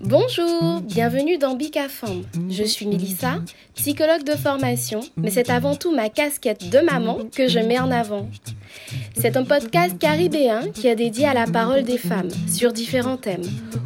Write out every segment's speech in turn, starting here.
Bonjour, bienvenue dans Bicafam. Je suis Melissa, psychologue de formation, mais c'est avant tout ma casquette de maman que je mets en avant. C'est un podcast caribéen qui est dédié à la parole des femmes sur différents thèmes,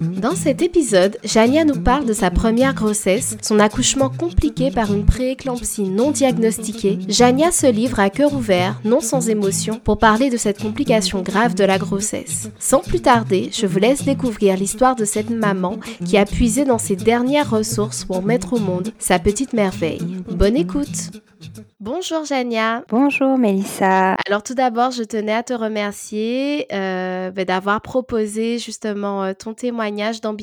Dans cet épisode, Jania nous parle de sa première grossesse, son accouchement compliqué par une prééclampsie non diagnostiquée. Jania se livre à cœur ouvert, non sans émotion, pour parler de cette complication grave de la grossesse. Sans plus tarder, je vous laisse découvrir l'histoire de cette maman qui a puisé dans ses dernières ressources pour mettre au monde sa petite merveille. Bonne écoute Bonjour Jania. Bonjour Mélissa. Alors tout d'abord, je tenais à te remercier euh, ben, d'avoir proposé justement euh, ton témoignage dans.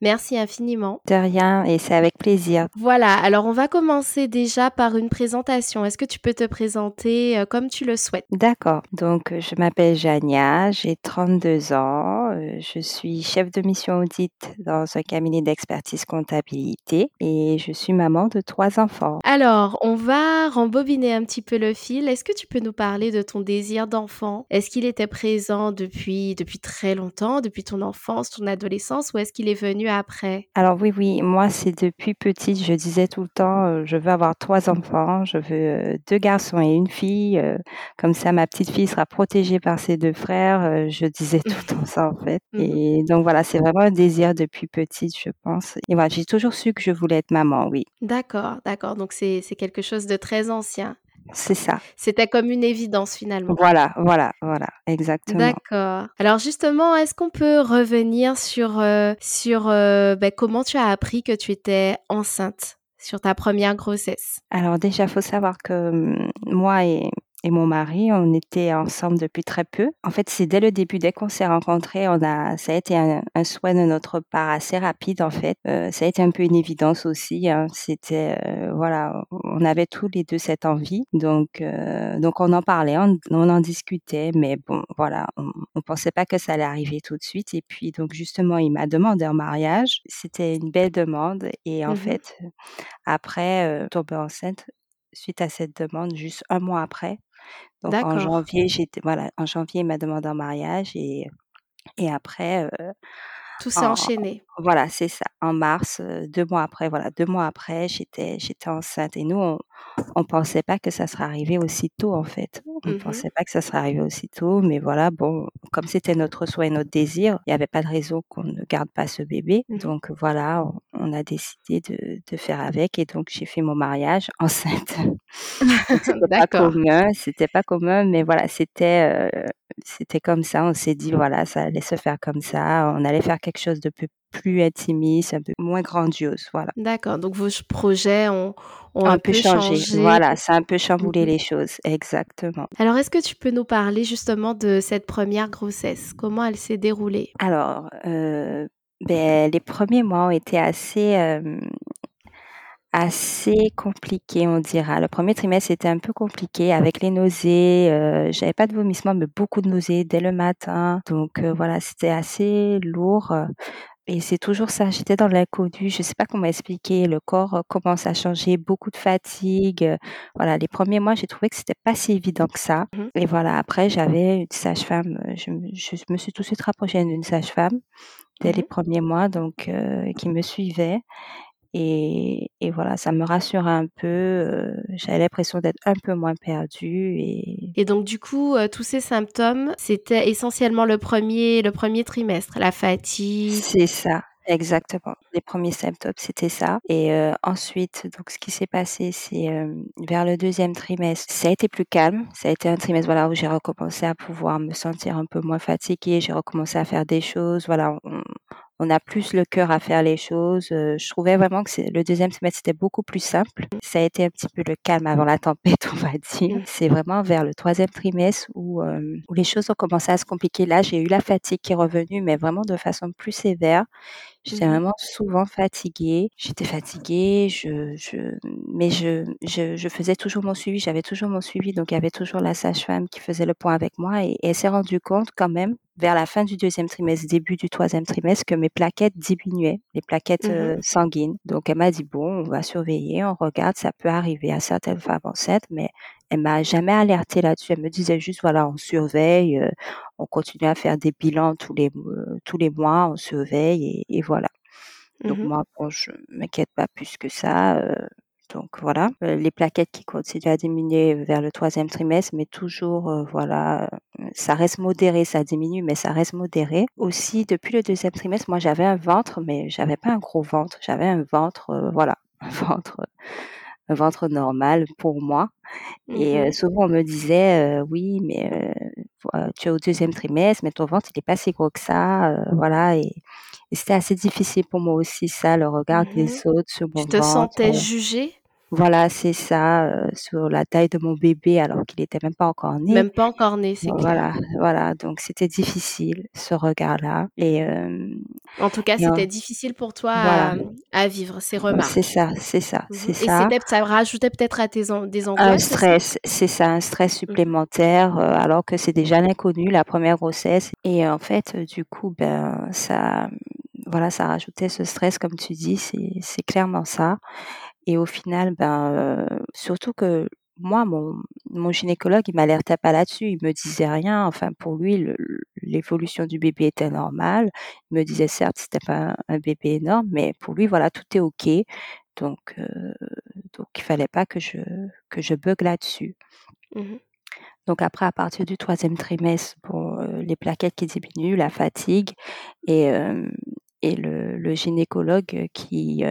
Merci infiniment. De rien et c'est avec plaisir. Voilà, alors on va commencer déjà par une présentation. Est-ce que tu peux te présenter euh, comme tu le souhaites? D'accord. Donc je m'appelle Jania, j'ai 32 ans, je suis chef de mission audit dans un cabinet d'expertise comptabilité et je suis maman de trois enfants. Alors, on va rembobiner un petit peu le fil. Est-ce que tu peux nous parler de ton désir d'enfant? Est-ce qu'il était présent depuis, depuis très longtemps, depuis ton enfance, ton adolescence, ou est-ce qu'il est venu après? Alors oui, oui, moi c'est depuis petite, je disais tout le temps, euh, je veux avoir trois enfants, je veux euh, deux garçons et une fille, euh, comme ça ma petite fille sera protégée par ses deux frères, je disais tout le temps ça en fait. Mmh et donc voilà, c'est vraiment un désir depuis petite, je pense. Et voilà, j'ai toujours su que je voulais être maman, oui. D'accord, d'accord. Donc c'est quelque chose de très ancien. C'est ça. C'était comme une évidence finalement. Voilà, voilà, voilà, exactement. D'accord. Alors justement, est-ce qu'on peut revenir sur, euh, sur euh, ben, comment tu as appris que tu étais enceinte sur ta première grossesse? Alors déjà, il faut savoir que hum, moi et et mon mari, on était ensemble depuis très peu. En fait, c'est dès le début, dès qu'on s'est rencontrés, on a, ça a été un, un, souhait de notre part assez rapide en fait. Euh, ça a été un peu une évidence aussi. Hein. C'était euh, voilà, on avait tous les deux cette envie, donc euh, donc on en parlait, on, on, en discutait, mais bon voilà, on, on pensait pas que ça allait arriver tout de suite. Et puis donc justement, il m'a demandé en mariage. C'était une belle demande et en mmh fait, après tomber enceinte suite à cette demande, juste un mois après, donc en janvier, j'étais voilà, en janvier, il m'a demandé en mariage et et après euh, tout s'est enchaîné. Voilà, c'est ça. En mars, deux mois après, voilà, deux mois après, j'étais j'étais enceinte et nous on on pensait pas que ça serait arrivé aussitôt en fait. On ne mmh pensait pas que ça serait arrivé aussitôt, mais voilà, bon, comme c'était notre souhait et notre désir, il n'y avait pas de raison qu'on ne garde pas ce bébé. Mmh donc voilà, on, a décidé de, de faire avec et donc j'ai fait mon mariage enceinte. c'était pas commun, c'était pas commun, mais voilà, c'était c'était comme ça. On s'est dit voilà, ça allait se faire comme ça. On allait faire quelque chose de plus plus intimiste, un peu moins grandiose, voilà. D'accord, donc vos projets ont, ont un, peu changé. Voilà, ça a un peu chamboulé mmh les choses, exactement. Alors, est-ce que tu peux nous parler justement de cette première grossesse? Comment elle s'est déroulée? Alors, euh, ben, les premiers mois ont été assez, euh, assez compliqués, on dira. Le premier trimestre était un peu compliqué avec les nausées. Euh, J'avais pas de vomissements, mais beaucoup de nausées dès le matin. Donc euh, voilà, c'était assez lourd. Et c'est toujours ça, j'étais dans l'inconnu, je sais pas comment expliquer, le corps euh, commence à changer, beaucoup de fatigue. Euh, voilà, les premiers mois, j'ai trouvé que c'était pas si évident que ça. Mmh Et voilà, après, j'avais une sage-femme, euh, je, me suis tout de suite rapprochée d'une sage-femme dès les mmh premiers mois, donc qui me suivait. Et, et, voilà, ça me rassure un peu. Euh, J'avais l'impression d'être un peu moins perdue. Et, et donc, du coup, euh, tous ces symptômes, c'était essentiellement le premier, le premier trimestre, la fatigue? C'est ça, Exactement. Les premiers symptômes, c'était ça et heu, ensuite donc ce qui s'est passé, c'est, vers le deuxième trimestre, ça a été plus calme. Ça a été un trimestre, voilà, où j'ai recommencé à pouvoir me sentir un peu moins fatiguée. J'ai recommencé à faire des choses, voilà, on on a plus le cœur à faire les choses. Euh, je trouvais vraiment que le deuxième semestre, c'était beaucoup plus simple. Ça a été un petit peu le calme avant la tempête, on va dire. Mmh. C'est vraiment vers le troisième trimestre où, euh, où les choses ont commencé à se compliquer. Là, j'ai eu la fatigue qui est revenue, mais vraiment de façon plus sévère. J'étais mmh vraiment souvent fatiguée. J'étais fatiguée, je, je, mais je, je, je faisais toujours mon suivi. J'avais toujours mon suivi, donc il y avait toujours la sage-femme qui faisait le point avec moi et, elle s'est rendue compte quand même vers la fin du deuxième trimestre, début du troisième trimestre, que mes plaquettes diminuaient, les plaquettes mmh euh, sanguines. Donc elle m'a dit bon, on va surveiller, on regarde, ça peut arriver à certaines femmes enceintes, mais elle m'a jamais alertée là-dessus. Elle me disait juste voilà, on surveille, euh, on continue à faire des bilans tous les euh, tous les mois, on surveille et, voilà. Donc mmh moi, bon, je m'inquiète pas plus que ça. Euh, donc voilà, les plaquettes qui continuent à diminuer vers le troisième trimestre, mais toujours voilà, ça reste modéré, ça diminue, mais ça reste modéré. Aussi, depuis le deuxième trimestre, moi j'avais un ventre, mais j'avais pas un gros ventre, j'avais un ventre, voilà, un ventre un ventre normal pour moi. Et mmh souvent on me disait, «Oui, mais tu es au deuxième trimestre, mais ton ventre il est pas si gros que ça», voilà et c'était assez difficile pour moi aussi ça, le regard des mmh autres sur mon Tu te sentais jugée? Voilà, c'est ça, sur la taille de mon bébé alors qu'il était même pas encore né. Même pas encore né, c'est Voilà, voilà, donc c'était difficile ce regard-là et En tout cas, c'était difficile pour toi à, vivre ces remarques. C'est ça, c'est ça, mmh c'est ça. Et ça rajoutait peut-être à tes des angoisses? Un stress, c'est ça, un stress mmh. supplémentaire, alors que c'est déjà l'inconnu, la première grossesse et en fait, du coup, ben, ça, voilà, ça rajoutait ce stress comme tu dis, c'est clairement ça et au final, ben, surtout que moi, mon, mon gynécologue, il m'alertait pas là-dessus, il me disait rien. Enfin, pour lui, l'évolution du bébé était normale. Il me disait certes, c'était pas un, bébé énorme, mais pour lui, voilà, tout est ok. Donc, donc il fallait pas que je que je bug là-dessus. Mmh donc après, à partir du troisième trimestre, bon, les plaquettes qui diminuent, la fatigue et et le, le gynécologue qui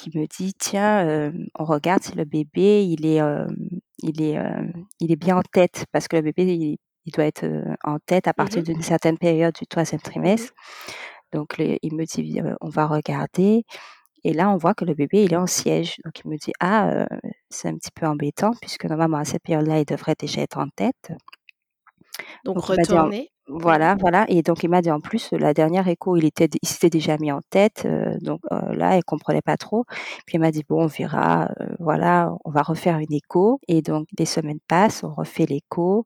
qui me dit tiens, on regarde si le bébé il est il est il est bien en tête parce que le bébé il, doit être en tête à mmh partir d'une certaine période du troisième mmh trimestre. Donc il me dit on va regarder et là on voit que le bébé il est en siège. Donc il me dit ah c'est un petit peu embêtant puisque normalement à cette période-là il devrait déjà être en tête. Donc, retourner. Voilà, voilà. Et donc il m'a dit en plus la dernière écho, il était, il s'était déjà mis en tête. Euh, donc euh, là, elle comprenait pas trop. Puis il m'a dit bon, on verra. Euh, voilà, on va refaire une écho. Et donc des semaines passent, on refait l'écho.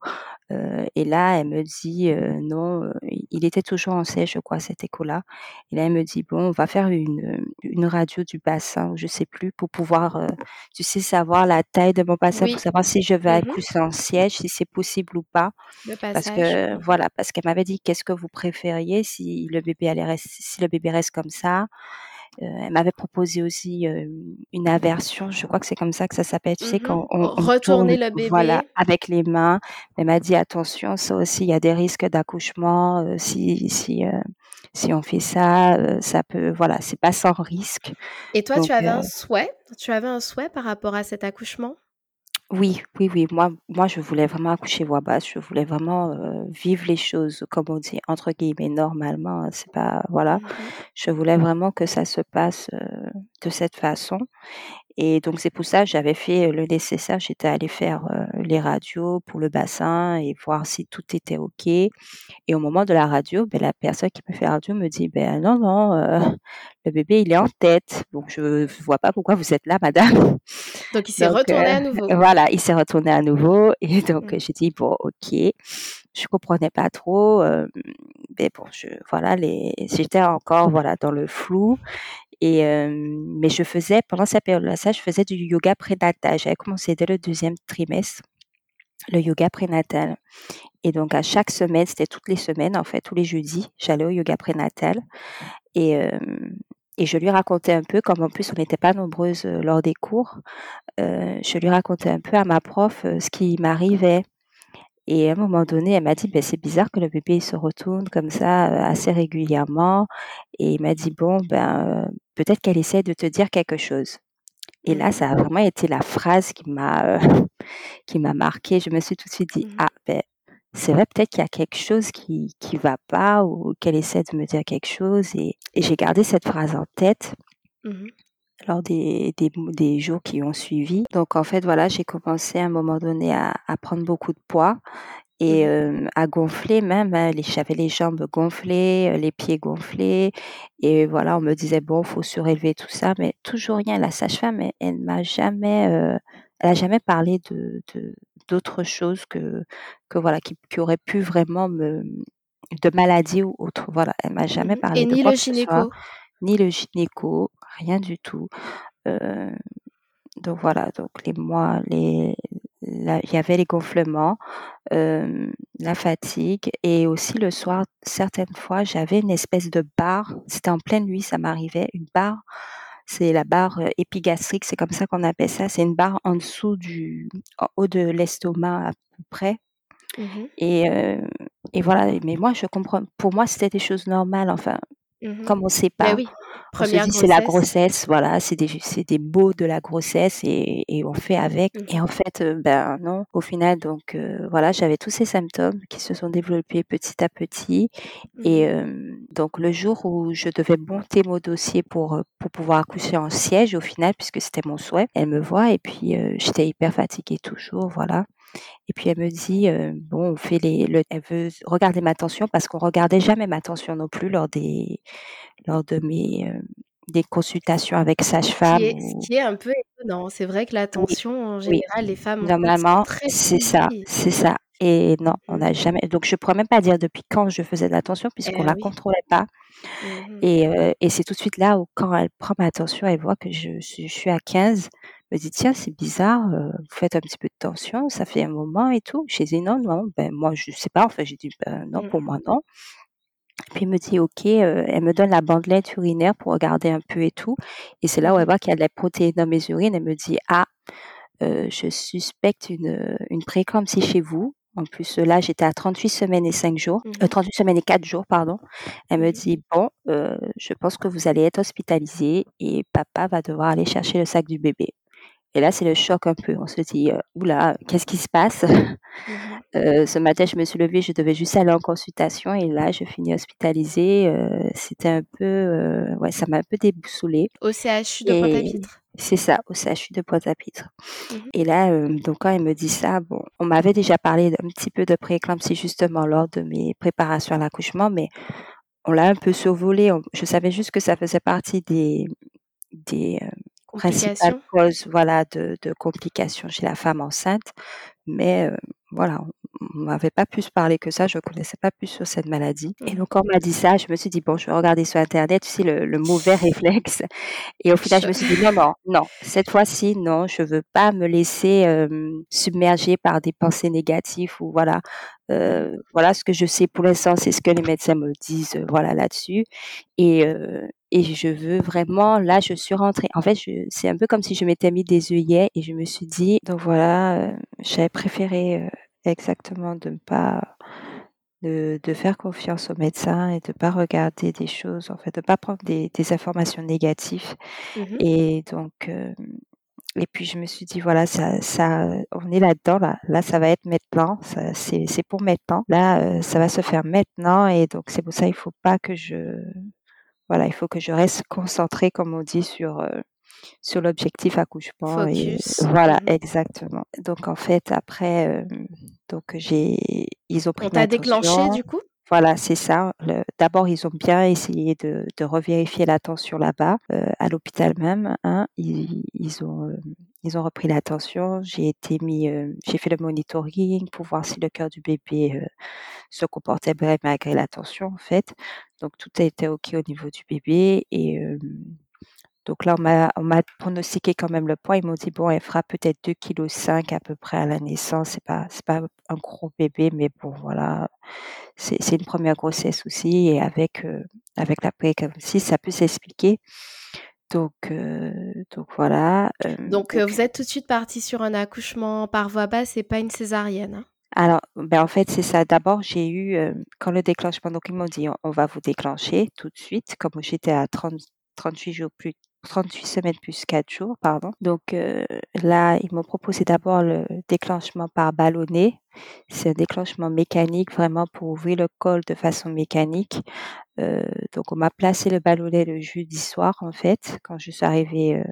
Et là, elle me dit non, il était toujours en sèche, je crois, cette écho-là. Et là, elle me dit bon, on va faire une, une radio du bassin, je sais plus, pour pouvoir, tu sais, savoir la taille de mon bassin, pour savoir si je vais mmh accoucher en siège, si c'est possible ou pas. Parce que voilà, parce qu'elle m'avait dit qu'est-ce que vous préfériez si le bébé allait rester, si le bébé reste comme ça? Euh, elle m'avait proposé aussi euh, une aversion, je crois que c'est comme ça que ça s'appelle, tu sais, mmh quand on, retourner le bébé, voilà, avec les mains. Elle m'a dit attention, ça aussi, il y a des risques d'accouchement euh, si si si on fait ça, ça peut, voilà, c'est pas sans risque. Et toi, tu avais un souhait, tu avais un souhait par rapport à cet accouchement? Oui, oui, oui. Moi moi, je voulais vraiment accoucher voix basse. Je voulais vraiment, heu, vivre les choses, comme on dit, entre guillemets, «normalement», hein, c'est pas voilà. Mmh je voulais vraiment que ça se passe, de cette façon et donc c'est pour ça que j'avais fait, le nécessaire. J'étais allée faire, les radios pour le bassin et voir si tout était OK et au moment de la radio, ben, la personne qui me fait la radio me dit: «Ben, non, non, le bébé, il est en tête, donc je vois pas pourquoi vous êtes là madame». Donc il s'est retourné à nouveau? voilà, il s'est retourné à nouveau et donc mmh. j'ai dit: «Bon, OK». Je comprenais pas trop, mais bon, je voilà, les j'étais encore, voilà, dans le flou mais je faisais pendant cette période-là, ça, je faisais du yoga prénatal. J'avais commencé dès le deuxième trimestre, le yoga prénatal. Et donc à chaque semaine, c'était toutes les semaines, en fait, tous les jeudis, j'allais au yoga prénatal. Et et je lui racontais un peu, comme en plus on n'était pas nombreuses, lors des cours, je lui racontais un peu à ma prof, ce qui m'arrivait Et à un moment donné, elle m'a dit: «Beh, c'est bizarre que le bébé il se retourne comme ça, heu, assez régulièrement» et il m'a dit: «Bon, ben, heu, peut-être qu'elle essaie de te dire quelque chose» et là, ça a vraiment été la phrase qui m'a, heu, qui m'a marquée. Je me suis tout de suite dit: Mmh «Ah, beh, c'est vrai, peut-être qu'il y a quelque chose qui qui va pas ou qu'elle essaie de me dire quelque chose» et et j'ai gardé cette phrase en tête. Mmh lors des des des jours qui ont suivi. Donc en fait, voilà, j'ai commencé à un moment donné à à prendre beaucoup de poids et Mmh hem, à gonfler même, hein, les j'avais les jambes gonflées, heu, les pieds gonflés et voilà, on me disait: «Bon, faut surélever tout ça», mais toujours rien. La sage-femme, elle elle m'a jamais, heu, elle a jamais parlé de de d'autre chose que que voilà, qui qui aurait pu vraiment me de maladie ou autre. Voilà, elle m'a jamais Mmh et parlé de ni quoi le gynéco? ni le gynéco, rien du tout. Heu, donc voilà, donc les mois les il y avait les gonflements, hem, la fatigue et aussi le soir, certaines fois, j'avais une espèce de barre, c'était en pleine nuit, ça m'arrivait, une barre, c'est la barre, heu, épigastrique, c'est comme ça qu'on appelle ça. C'est une barre en dessous du en haut de l'estomac à peu près Mmh et et voilà mais moi je comprends pour moi, c'était des choses normales, enfin Mmh comme on sait Beh, pas, oui, on se dit: «C'est la grossesse. voilà, c'est des c'est des maux de la grossesse et et on fait avec» et Mmh en fait, heu, ben, non, au final donc heu, voilà, j'avais tous ces symptômes qui se sont développés petit à petit. Et Mmh hem, donc le jour où je devais monter mon dossier pour, heu, pour pouvoir accoucher en siège au final, puisque c'était mon souhait, elle me voit et puis, heu, j'étais hyper fatiguée toujours, voilà et puis elle me dit, bon, on fait les le elle veut regarder ma tension parce qu'on regardait jamais ma tension non plus lors des lors de mes, des consultations avec sage-femme ce ou qui est un peu étonnant. C'est vrai que oui, l'attention, en oui. général, les femmes Normalement, c'est ça, c'est ça et non, on Mmh n'a jamais donc je pourrais même pas dire depuis quand je faisais de la tension puisqu'on Eh la oui. contrôlait pas Mmh et et c'est tout de suite là où quand elle prend ma tension, elle voit que je suis je suis à 15, elle me dit: «Tiens, c'est bizarre, heu, vous faites un petit peu de tension, ça fait un moment et tout». J'ai dit: «Non, non, ben, moi je sais pas». Enfin, j'ai dit: «Ben, non, pour Mmh moi non». Puis elle me dit: «OK», heu, elle me donne la bandelette urinaire pour regarder un peu et tout et c'est là où elle Mmh voit qu'il y a de la protéine dans mes urines. Elle me dit: «Ah, heu, je suspecte une, une prééclampsie chez vous». En plus, là, j'étais à 38 semaines et 5 jours, heu, Mmh 38 semaines et 4 jours, pardon. Elle me dit: «Bon, je pense que vous allez être hospitalisée et papa va devoir aller chercher le sac du bébé». Et là, c'est le choc un peu. On se dit, heu: «Ouh là, qu'est-ce qui se passe?» Mmh Heu, ce matin, je me suis levée, je devais juste aller en consultation et là, je finis hospitalisée, heu, c'était un peu, ouais, ça m'a un peu déboussolée Au CHU de Pointe-à-Pitre? c'est ça, au CHU de Pointe-à-Pitre Mmh et là, donc quand elle me dit ça, bon, on m'avait déjà parlé d'un petit peu de prééclampsie justement lors de mes préparations à l'accouchement, mais on l'a un peu survolé. On je savais juste que ça faisait partie des des, principales Complications? causes, voilà, de de complications chez la femme enceinte. Mais heu, voilà, on m'avait pas plus parlé que ça, je connaissais pas plus sur cette maladie et Mmh donc quand on m'a dit ça, je me suis dit: «Bon, je vais regarder sur internet», tu sais le le mauvais réflexe et au final, je me suis dit: «Non, non, non, cette fois-ci, non, je veux pas me laisser, hem, submerger par des pensées négatives ou voilà, heu, voilà ce que je sais pour l'instant, c'est ce que les médecins me disent, heu, voilà là-dessus et heu et je veux vraiment là, je suis rentrée. En fait, c'est un peu comme si je m'étais mis des œillets et je me suis dit donc voilà, heu, j'avais préféré, heu, exactement de ne pas de de faire confiance aux médecins et de pas regarder des choses en fait, de pas prendre des des informations négatives. Mmh et donc hem et puis je me suis dit: «Voilà, ça ça on est là-dedans là, là ça va être maintenant, c'est pour maintenant. Là, ça va se faire maintenant et donc c'est pour ça il faut pas que je voilà, il faut que je reste concentrée comme on dit sur, heu, sur l'objectif accouchement» et Focus. voilà, Mmh exactement. Donc en fait après, donc j'ai ils ont pris On t'a déclenché, du coup? voilà, c'est ça. D'abord, ils ont bien essayé de de revérifier la tension là-bas, heu, à l'hôpital même, hein. Ils ils ont, hem, ils ont repris la tension. J'ai été mis, j'ai fait le monitoring pour voir si le cœur du bébé, se comportait bien malgré la tension, en fait. Donc tout a été OK au niveau du bébé et donc là, on m'a on m'a pronostiqué quand même le poids. Ils m'ont dit: «Bon, elle fera peut-être 2 kilogrammes 5 à peu près à la naissance. C'est pas c'est pas un gros bébé, mais bon, voilà, c'est c'est une première grossesse aussi et avec, heu, avec la prééclampsie, ça peut s'expliquer. Donc voilà, Donc vous êtes tout de suite partis sur un accouchement par voie basse et pas une césarienne, hein? Alors, ben, en fait, c'est ça. D'abord, j'ai eu, heu, quand le déclenchement donc ils m'ont dit: «On va vous déclencher tout de suite», comme j'étais à 30 38 jours plus 38 semaines plus 4 jours, pardon. Donc, heu, là, ils m'ont proposé d'abord le déclenchement par ballonnet. C'est un déclenchement mécanique, vraiment pour ouvrir le col de façon mécanique. Heu, donc on m'a placé le ballonnet le jeudi soir, en fait, quand je suis arrivée, heu,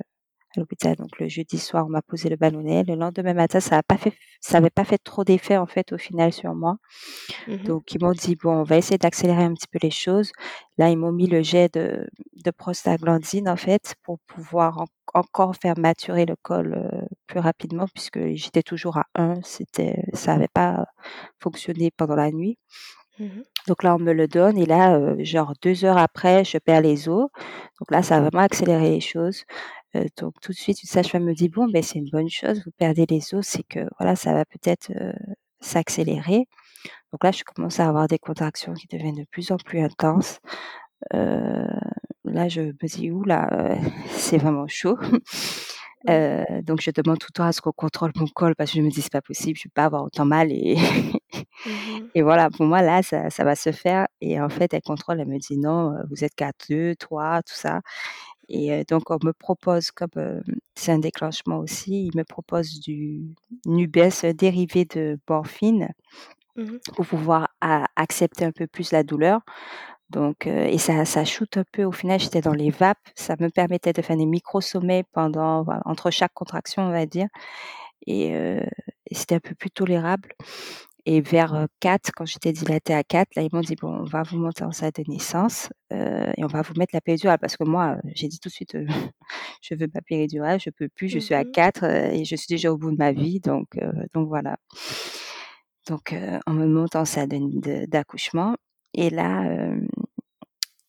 à l'hôpital. Donc le jeudi soir, on m'a posé le ballonnet. Le lendemain matin, ça a pas fait ça avait pas fait trop d'effet, en fait, au final, sur moi. Mmh Donc ils m'ont dit: «Bon, on va essayer d'accélérer un petit peu les choses». Là, ils m'ont mis le jet de de prostaglandine, en fait, pour pouvoir en encore faire maturer le col, heu, plus rapidement puisque j'étais toujours à 1, c'était ça avait pas fonctionné pendant la nuit. Mmh Donc là, on me le donne et là, heu, genre 2 heures après, je perds les os. Donc là, ça a vraiment accéléré les choses. Heu, donc tout de suite, une sage-femme me dit: «Bon, beh, c'est une bonne chose, vous perdez les os, c'est que voilà, ça va peut-être, heu, s'accélérer». Donc là, je commence à avoir des contractions qui deviennent de plus en plus intenses. Heu, là, je me dis: «Ouh là, heu, c'est vraiment chaud». Donc je demande tout le temps à ce qu'on contrôle mon col parce que je me dis: «C'est pas possible, je peux pas avoir autant mal» et Mmh et voilà, pour moi, là, ça ça va se faire et en fait, elle contrôle, elle me dit: «Non, vous êtes qu'à 2, 3, tout ça» et donc on me propose comme, c'est un déclenchement aussi, ils me proposent du Nubes, dérivé de morphine Mmh pour pouvoir a accepter un peu plus la douleur. Donc et ça ça shoot un peu. Au final, j'étais dans les vapes, ça me permettait de faire des micro-sommeils pendant entre chaque contraction, on va dire. Et c'était un peu plus tolérable et vers, heu, 4, quand j'étais dilatée à 4, là, ils m'ont dit: «Bon, on va vous monter en salle de naissance, et on va vous mettre la péridurale» parce que moi, j'ai dit tout de suite, heu: «Je veux ma péridurale, je peux plus, je suis à Mmh 4, heu et je suis déjà au bout de ma vie» donc donc voilà. Donc on me monte en salle d'accouchement et là,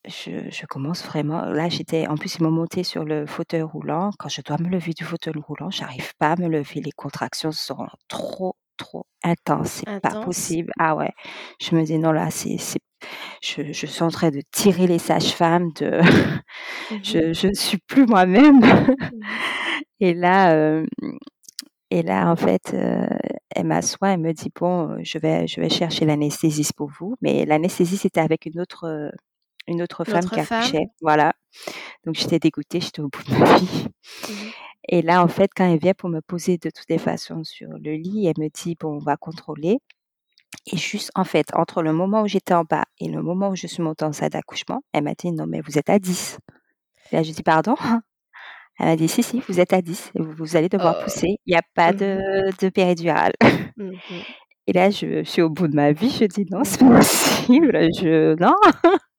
je je commence vraiment là, j'étais en plus, ils m'ont montée sur le fauteuil roulant. Quand je dois me lever du fauteuil roulant, j'arrive pas à me lever. Les contractions sont trop, trop intenses. C'est pas Intense? possible. Ah ouais. Je me dis: «Non, là, c'est c'est» je je suis en train de tirer les sages-femmes de Mmh je je suis plus moi-même Mmh et là, et là, en fait, heu, elle m'assoit, elle me dit: «Bon, je vais je vais chercher l'anesthésiste pour vous». Mais l'anesthésie, c'était avec une autre, une autre femme L'autre qui femme? accouchait. Voilà. Donc j'étais dégoûtée, j'étais au bout de ma vie Mmh et là, en fait, quand elle vient pour me poser de toutes les façons sur le lit, elle me dit: «Bon, on va contrôler» et juste, en fait, entre le moment où j'étais en bas et le moment où je suis montée en salle d'accouchement, elle m'a dit: «Non, mais vous êtes à 10». Et là, je dis: «Pardon?» Elle m'a dit: «Si, si, vous êtes à 10 et vous vous allez devoir Oh. pousser, il y a pas Mmh de de péridurale». Mmh mh. Et là, je suis au bout de ma vie, je dis: «Non, c'est pas Mmh possible, je non!»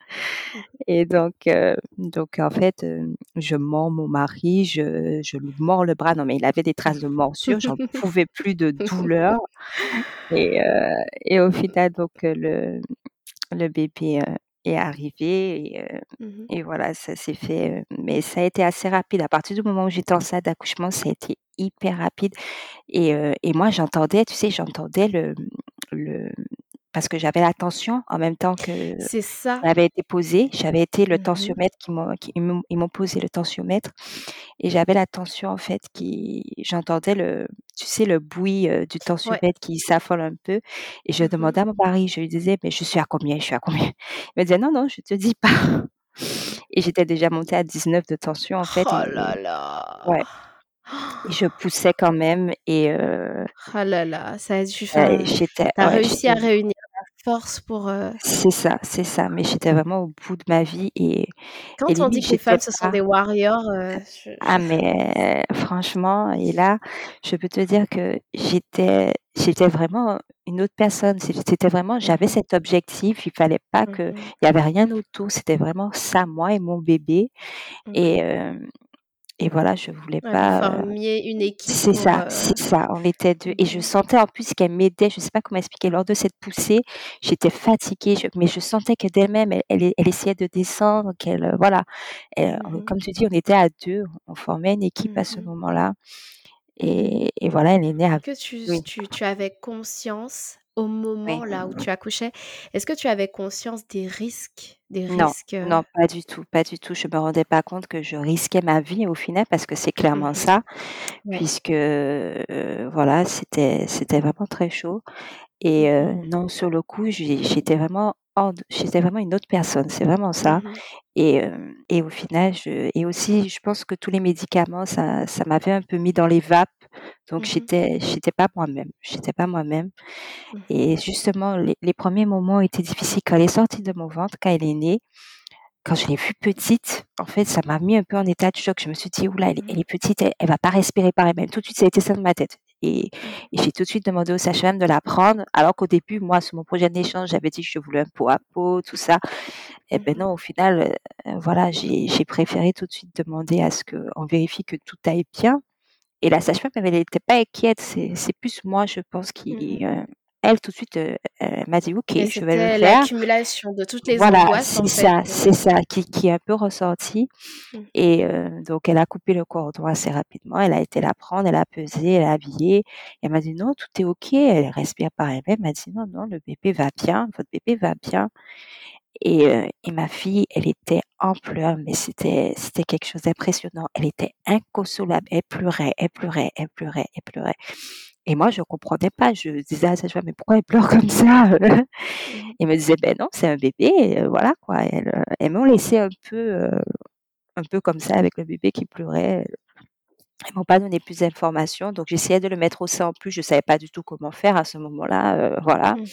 Et donc heu, donc en fait, hem, je mords mon mari, je je lui mords le bras. Non, mais il avait des traces de morsure, j'en pouvais plus de douleur et heu et au final donc le le bébé, est arrivé et Mmh et voilà, ça s'est fait, mais ça a été assez rapide. À partir du moment où j'étais en salle d'accouchement, ça a été hyper rapide et et moi j'entendais, tu sais, j'entendais le le parce que j'avais la tension en même temps que C'est ça. j'avais été posée, j'avais été le Mmh tensiomètre qui m'ont qui ils m'ont posé le tensiomètre et j'avais la tension en fait qui j'entendais le tu sais le bruit, heu, du Ouais. tensiomètre qui s'affole un peu et je Mmh demandais à mon mari, je lui disais: «Mais je suis à combien? Je suis à combien?» Il me disait: «Non, non, je te dis pas» et j'étais déjà montée à 19 de tension en fait Oh et là là! ouais et je poussais quand même et heu, Ah là là, ça a dû heu, enfin, j'étais tu as ouais, réussi à réunir force pour, heu c'est ça, c'est ça, mais j'étais vraiment au bout de ma vie et et quand on limite dit que les femmes ce sont pas. des warriors, je Ah je mais franchement et là, je peux te dire que j'étais j'étais vraiment une autre personne. C'était vraiment j'avais cet objectif, il fallait pas Mmh que mh. il y avait rien autour, c'était vraiment ça, moi et mon bébé. Mmh et et voilà, je voulais Ouais, vous pas, heu formiez une équipe c'est ça, heu c'est ça, on était 2 et je mmh sentais en plus qu'elle m'aidait, je sais pas comment expliquer. Lors de cette poussée, j'étais fatiguée, je mais je sentais que d'elle-même, elle elle elle essayait de descendre, qu'elle, heu, voilà, Mmh mh. comme tu dis, on était à 2, on formait une équipe Mmh à ce mh. moment-là et et voilà, elle est née Est-ce av que tu oui, tu tu avais conscience, au oui. moment là où tu accouchais, est-ce que tu avais conscience des risques des Non, risques, heu? non, pas du tout, pas du tout. Je me rendais pas compte que je risquais ma vie au final parce que c'est clairement ça, Ouais. puisque, heu, voilà, c'était c'était vraiment très chaud Et euh, Mmh non, sur le coup, j'étais vraiment j'étais vraiment une autre personne, c'est vraiment ça. Mmh et au final, je et aussi, je pense que tous les médicaments, ça ça m'avait un peu mis dans les vapes, donc Mmh j'étais j'étais pas moi-même, j'étais pas moi-même. Mmh Et justement, les les 1 moments étaient difficiles. Quand elle est sortie de mon ventre, quand elle est née, quand je l'ai vue petite, en fait, ça m'a mis un peu en état de choc. Je me suis dit: «Ouh là, elle est elle Mmh est petite, elle elle va pas respirer par elle-même». Tout de suite, ça a été ça dans ma tête et Mmh. et j'ai tout de suite demandé au sage-femme de la prendre, alors qu'au début, moi, sur mon projet d'échange, j'avais dit que je voulais un pot à pot, tout ça. Et ben Mmh non, au final, heu, voilà, j'ai j'ai préféré tout de suite demander à ce qu'on vérifie que tout aille bien et la sage-femme, elle était pas inquiète, c'est plus moi, je pense, qui, Mmh heu, elle, tout de suite, heu, elle m'a dit: «OK, Et je vais le faire». l'accumulation de toutes les Voilà, angoisses, en c'est ça, que c'est ça, qui qui est un peu ressorti Mmh. et donc elle a coupé le cordon assez rapidement. Elle a été la prendre, elle a pesé, elle a habillé. Elle m'a dit: «Non, tout est OK». Elle respire par elle-même. Elle m'a dit: «Non, non, le bébé va bien, votre bébé va bien». Et heu et ma fille, elle était en pleurs, mais c'était c'était quelque chose d'impressionnant. Elle était inconsolable. Elle pleurait, elle pleurait, elle pleurait, elle pleurait et moi, je comprenais pas. Je disais à la sage-femme: «Mais pourquoi elle pleure comme ça?» Mmh Elle me disait: «Beh non, c'est un bébé, heu, voilà quoi». Elles, heu, elles m'ont laissé un peu, un peu comme ça avec le bébé qui pleurait. Elles m'ont pas donné plus d'informations, donc j'essayais de le mettre au sein en plus. Je savais pas du tout comment faire à ce moment-là, voilà Mmh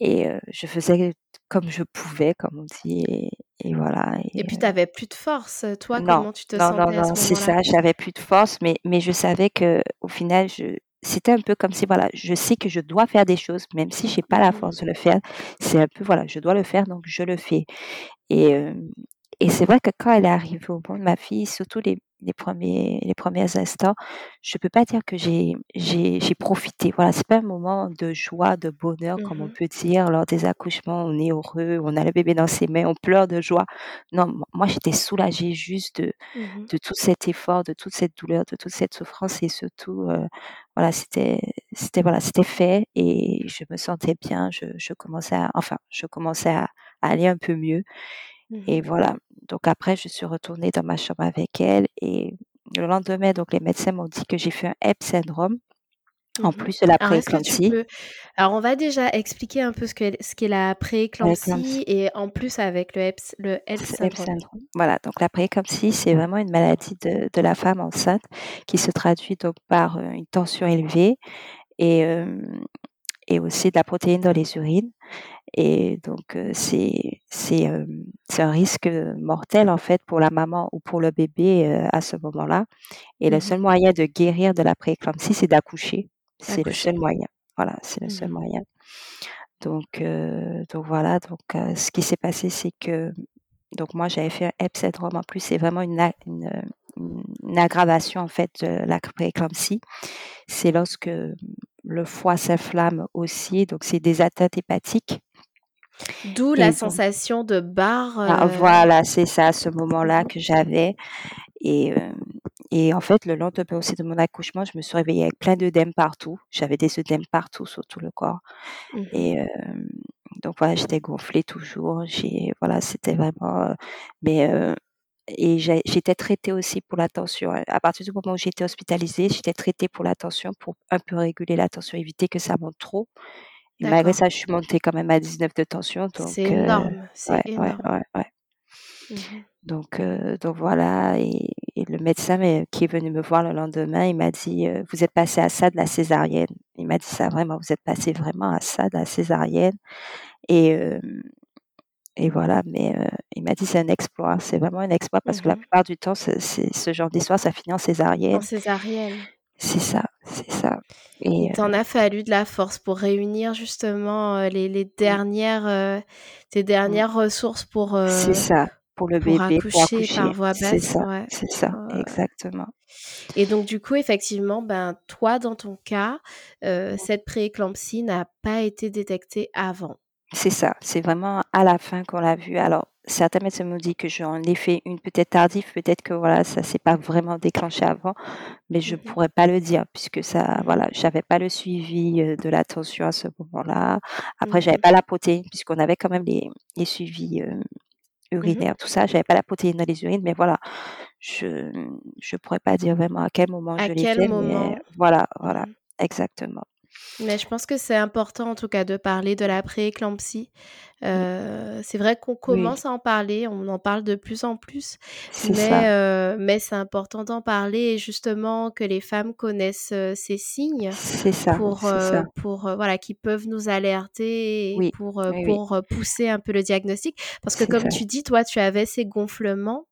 et heu, je faisais comme je pouvais, comme on dit et et voilà Et et puis tu heu avais plus de force, toi, non, comment tu te non, non, sentais à non, ce c'est ça, j'avais plus de force, mais mais je savais qu'au final, je c'était un peu comme si, voilà, je sais que je dois faire des choses, même si j'ai pas la Mmh force de le faire. C'est un peu, voilà, je dois le faire, donc je le fais. Et hem et c'est vrai que quand elle est arrivée au monde, ma fille, surtout les les premiers les premiers instants, je peux pas dire que j'ai j'ai j'ai profité. Voilà, c'est pas un moment de joie, de bonheur comme on Mmh peut dire lors des accouchements. On est heureux, on a le bébé dans ses mains, on pleure de joie. Non, moi, j'étais soulagée juste de Mmh de tout cet effort, de toute cette douleur, de toute cette souffrance et surtout, heu, voilà, c'était c'était voilà, c'était fait et je me sentais bien. Je je commençais à enfin, je commençais à à aller un peu mieux et Mmh voilà. Donc après, je suis retournée dans ma chambre avec elle et le lendemain, donc les médecins m'ont dit que j'ai fait un HEP syndrome, en Mmh plus de la prééclampsie. peux alors on va déjà expliquer un peu ce que ce qu'est la Prééclampsie et en plus avec le HEPS le HEP syndrome. syndrome. Voilà, donc la prééclampsie, c'est vraiment une maladie de de la femme enceinte qui se traduit donc par, heu, une tension élevée et hem et aussi de la protéine dans les urines et donc heu, c'est c'est, un risque, heu, mortel, en fait, pour la maman ou pour le bébé, à ce moment-là et le Mmh seul moyen de guérir de la prééclampsie, c'est d'accoucher. C'est le seul moyen. Voilà, c'est le seul Mmh moyen. Donc donc voilà, donc ce qui s'est passé, c'est que donc moi, j'avais fait un HEP syndrome. En plus, c'est vraiment une une aggravation, en fait, de la prééclampsie. C'est lorsque, le foie s'inflamme aussi, donc c'est des atteintes hépatiques D'où la donc sensation de barre, ah heu voilà, c'est ça, ce moment-là que j'avais et hem et en fait, le lendemain aussi de mon accouchement, je me suis réveillée avec plein d'œdèmes partout. J'avais des œdèmes partout sur tout le corps Mmh et hem, donc voilà, j'étais gonflée toujours. J'ai voilà, c'était vraiment, mais et j'ai j'étais traitée aussi pour la tension. À partir du moment où j'ai été hospitalisée, j'étais traitée pour la tension, pour un peu réguler la tension, éviter que ça monte trop et malgré ça, je suis montée quand même à 19 de tension C'est heu, énorme, c'est ouais, énorme. ouais, ouais. Mmh Donc heu, donc voilà et et le médecin mais qui est venu me voir le lendemain, il m'a dit, heu: «Vous êtes passée à ça de la césarienne». Il m'a dit ça vraiment: «Vous êtes passée vraiment à ça de la césarienne» et et voilà, mais il m'a dit: «C'est un exploit». C'est vraiment un exploit parce que la Mmh plupart du temps, ce genre d'histoire, ça finit en En césarienne. C'est ça, c'est ça et Il heu t'en a fallu de la force pour réunir justement, heu, les les dernières, heu, tes mmh, dernières ressources pour, c'est ça, pour le pour bébé, pour accoucher accoucher. par voie C'est basse, ça, ouais. c'est ça, Ouais, ouais. exactement. Et donc du coup, effectivement, ben, toi, dans ton cas, heu, cette prééclampsie n'a pas été détectée avant. C'est ça, c'est vraiment à la fin qu'on l'a vu. Alors, certains médecins m'ont dit que j'en ai fait une peut-être tardive, peut-être que voilà, ça s'est pas vraiment déclenché avant, mais je Mmh pourrais pas le dire puisque ça Mmh voilà, j'avais pas le suivi, heu, de la tension à ce moment-là. Après, j'avais Mmh pas la protéine puisqu'on avait quand même les les suivis, Mmh urinaires, tout ça. J'avais pas la protéine dans les urines, mais voilà, je je pourrais pas dire vraiment à quel moment À je l'ai fait, mais moment? voilà, voilà, Mmh exactement. Mais je pense que c'est important en tout cas de parler de la pré-éclampsie. Euh, c'est vrai qu'on commence à en parler, on en parle de plus en plus, mais, euh, mais c'est important d'en parler et justement que les femmes connaissent euh, ces signes ça, pour, ça. pour voilà, qui peuvent nous alerter et pour, pour pousser un peu le diagnostic. Parce que comme tu dis, toi, tu avais ces gonflements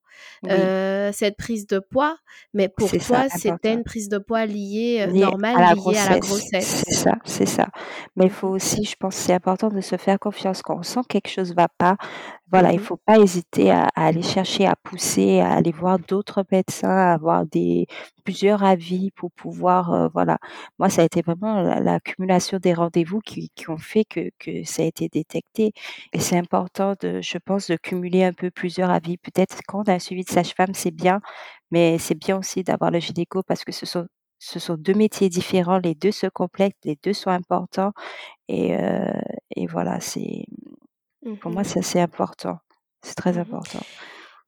cette prise de poids, mais pour toi, c'était une prise de poids liée, normale, liée à la grossesse. C'est ça, c'est ça. Mais il faut aussi, je pense, c'est important de se faire confiance quand on sent que quelque chose ne va pas. Voilà, il mmh faut pas hésiter à, aller chercher, à pousser, à aller voir d'autres médecins, à avoir des plusieurs avis pour pouvoir, voilà. Moi, ça a été vraiment l'accumulation des rendez-vous qui, qui ont fait que, que ça a été détecté. Et c'est important de, je pense, de cumuler un peu plusieurs avis. Peut-être quand on a un suivi de sage-femme, c'est bien, mais c'est bien aussi d'avoir le gynéco parce que ce sont ce sont deux métiers différents, les deux se complètent, les deux sont importants et, et voilà, c'est pour moi, mmh c'est assez important. C'est très mmh important.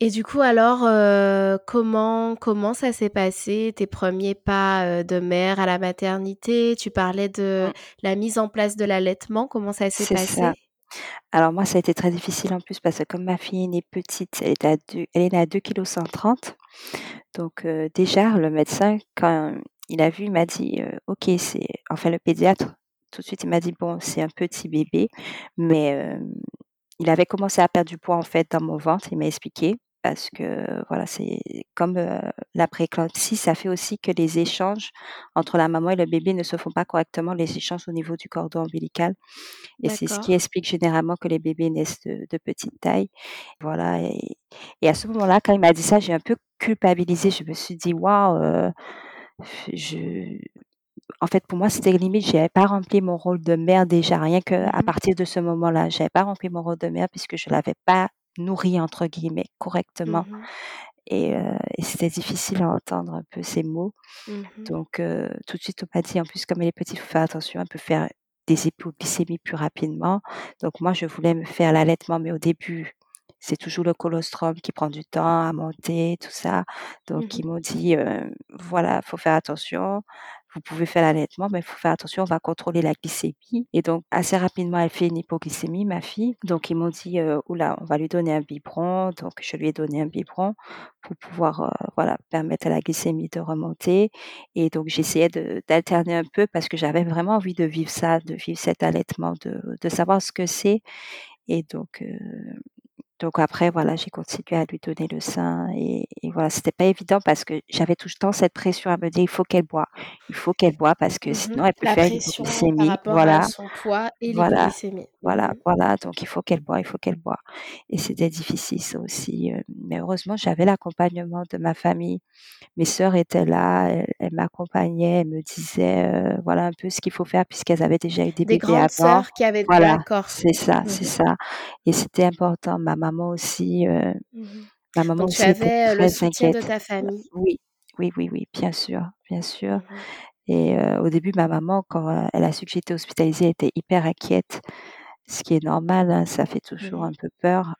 Et du coup, alors, comment, comment ça s'est passé, tes premiers pas de mère à la maternité? Tu parlais de mmh. la mise en place de l'allaitement. Comment ça s'est passé? ça. Alors moi, ça a été très difficile en plus parce que comme ma fille est née petite, elle est, à elle est née à 2 kg 130. Donc déjà, le médecin, quand il a vu, il m'a dit, OK, c'est... Enfin, le pédiatre, tout de suite, il m'a dit, bon, c'est un petit bébé, mais il avait commencé à perdre du poids en fait dans mon ventre, il m'a expliqué parce que voilà, c'est comme euh, la prééclampsie, ça fait aussi que les échanges entre la maman et le bébé ne se font pas correctement, les échanges au niveau du cordon ombilical. Et c'est ce qui explique généralement que les bébés naissent de, petite taille. Voilà. Et, à ce moment-là, quand il m'a dit ça, j'ai un peu culpabilisé. Je me suis dit, waouh, euh, je, en fait, pour moi, c'était limite, je n'avais pas rempli mon rôle de mère déjà, rien qu'à à mmh partir de ce moment-là. Je n'avais pas rempli mon rôle de mère puisque je ne l'avais pas nourri, entre guillemets, correctement. Mmh et, c'était difficile à entendre un peu ces mots. Mmh Donc, tout de suite, on m'a dit, en plus, comme elle est petite, il faut faire attention, elle peut faire des hypoglycémies plus rapidement. Donc, moi, je voulais me faire l'allaitement, mais au début, c'est toujours le colostrum qui prend du temps à monter, tout ça. Donc, ils m'ont dit, voilà, faut faire attention vous pouvez faire l'allaitement, mais il faut faire attention, on va contrôler la glycémie. Et donc, assez rapidement, elle fait une hypoglycémie, ma fille. Donc, ils m'ont dit, euh, oula, on va lui donner un biberon. Donc, je lui ai donné un biberon pour pouvoir, euh, voilà, permettre à la glycémie de remonter. Et donc, j'essayais d'alterner un peu parce que j'avais vraiment envie de vivre ça, de vivre cet allaitement, de, de savoir ce que c'est. Et donc, euh, donc après, voilà, j'ai continué à lui donner le sein et, et voilà, c'était pas évident parce que j'avais tout le temps cette pression à me dire il faut qu'elle boit, il faut qu'elle boit parce que mmh sinon elle peut faire une hypoglycémie. Voilà. À son poids et voilà. Voilà, mmh voilà, donc il faut qu'elle boit, il faut qu'elle boit. Et c'était difficile ça aussi, euh, mais heureusement j'avais l'accompagnement de ma famille. Mes sœurs étaient là, elles, m'accompagnaient, elles me disaient euh, voilà un peu ce qu'il faut faire puisqu'elles avaient déjà eu des, des bébés grandes sœurs qui avaient voilà, c'est ça, c'est mmh ça. Et c'était important. Ma maman aussi, euh, mmh ma maman Donc, aussi tu avais le soutien de ta famille? Oui, oui, oui, oui, bien sûr, bien sûr. Et au début, ma maman, quand elle a su que j'étais hospitalisée, elle était hyper inquiète, ce qui est normal, hein, ça fait toujours un peu peur.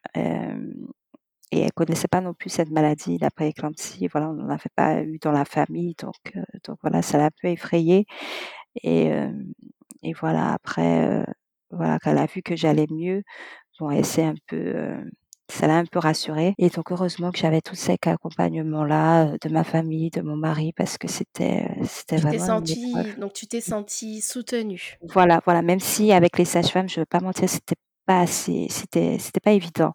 et elle connaissait pas non plus cette maladie, la prééclampsie. Voilà, on n'en avait pas eu dans la famille, donc, donc voilà, ça l'a un peu effrayée. Et, et voilà, après, voilà, quand elle a vu que j'allais mieux, bon, elle s'est un peu ça l'a un peu rassurée. Et donc heureusement que j'avais tout cet accompagnement-là euh, de ma famille, de mon mari, parce que c'était euh, c'était vraiment senti, donc tu t'es sentie soutenue. Voilà, voilà. Même si avec les sages-femmes, je veux pas mentir, c'était pas assez, c'était c'était pas évident,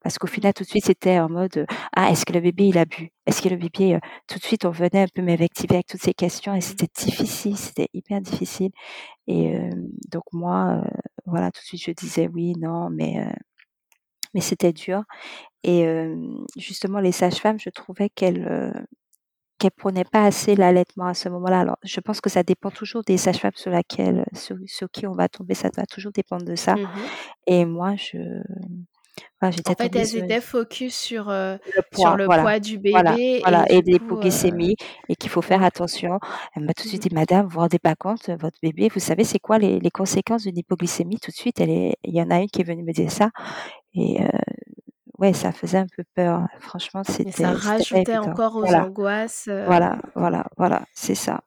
parce qu'au final tout de suite c'était en mode ah est-ce que le bébé il a bu, est-ce que le bébé euh, tout de suite on venait un peu m'invectiver avec toutes ces questions et c'était difficile, c'était hyper difficile. Et donc moi voilà tout de suite je disais oui non mais mais c'était dur. Et justement, les sages-femmes, je trouvais qu'elles qu'elles prenaient pas assez l'allaitement à ce moment-là. Alors, je pense que ça dépend toujours des sages-femmes sur laquelle, sur, qui on va tomber. Ça va toujours dépendre de ça. Mmh et moi, je, en fait, elles étaient focus sur, le poids, sur le poids du bébé. Voilà, et, et l'hypoglycémie, et qu'il faut faire attention. Elle m'a tout de suite mmh dit, Madame, vous vous rendez pas compte, votre bébé, vous savez, c'est quoi les, les conséquences d'une hypoglycémie? Tout de suite, elle est, il y en a une qui est venue me dire ça. Et ouais, ça faisait un peu peur. Franchement, c'était. Ça rajoutait encore aux angoisses. Voilà, voilà, voilà, c'est ça.